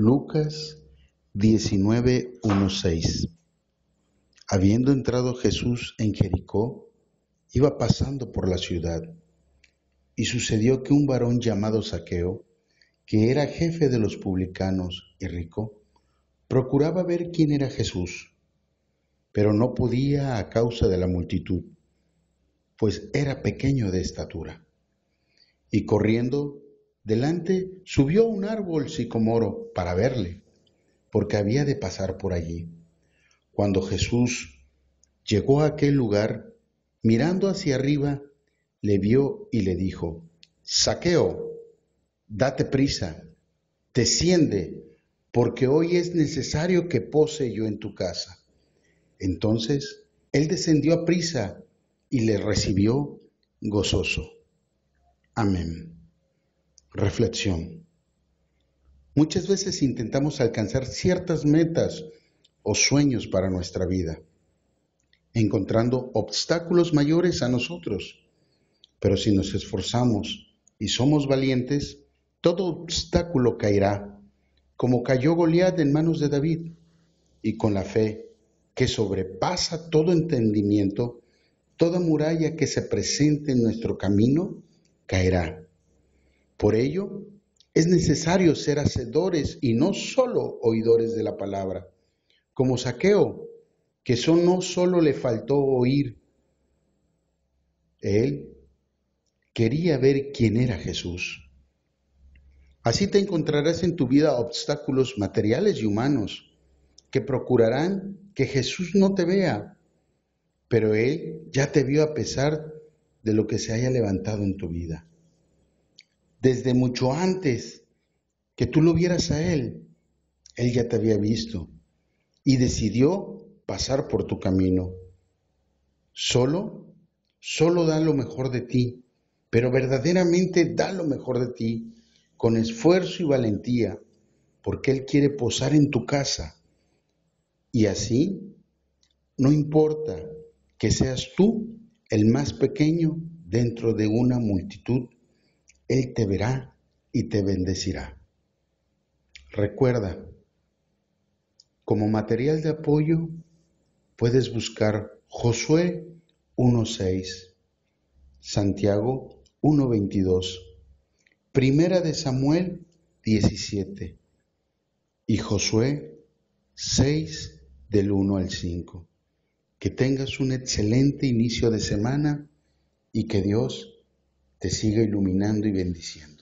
Lucas 19:16 Habiendo entrado Jesús en Jericó, iba pasando por la ciudad, y sucedió que un varón llamado Saqueo, que era jefe de los publicanos y rico, procuraba ver quién era Jesús, pero no podía a causa de la multitud, pues era pequeño de estatura. Y corriendo delante, subió un árbol sicomoro para verle, porque había de pasar por allí. Cuando Jesús llegó a aquel lugar, mirando hacia arriba, le vio y le dijo, Saqueo, date prisa, desciende, porque hoy es necesario que pose yo en tu casa. Entonces él descendió a prisa y le recibió gozoso. Amén. Reflexión. Muchas veces intentamos alcanzar ciertas metas o sueños para nuestra vida, encontrando obstáculos mayores a nosotros. Pero si nos esforzamos y somos valientes, todo obstáculo caerá, como cayó Goliat en manos de David, y con la fe que sobrepasa todo entendimiento, toda muralla que se presente en nuestro camino caerá. Por ello, es necesario ser hacedores y no solo oidores de la palabra como Saqueo, que eso no solo le faltó oír, él quería ver quién era Jesús. Así te encontrarás en tu vida obstáculos materiales y humanos que procurarán que Jesús no te vea, pero Él ya te vio a pesar de lo que se haya levantado en tu vida. Desde mucho antes que tú lo vieras a Él, Él ya te había visto y decidió pasar por tu camino. Solo, solo da lo mejor de ti, pero verdaderamente da lo mejor de ti, con esfuerzo y valentía, porque Él quiere posar en tu casa. Y así, no importa que seas tú el más pequeño dentro de una multitud, Él te verá y te bendecirá. Recuerda, como material de apoyo puedes buscar Josué 1.6, Santiago 1.22, Primera de Samuel 17 y Josué 6 del 1 al 5. Que tengas un excelente inicio de semana y que Dios te siga iluminando y bendiciendo.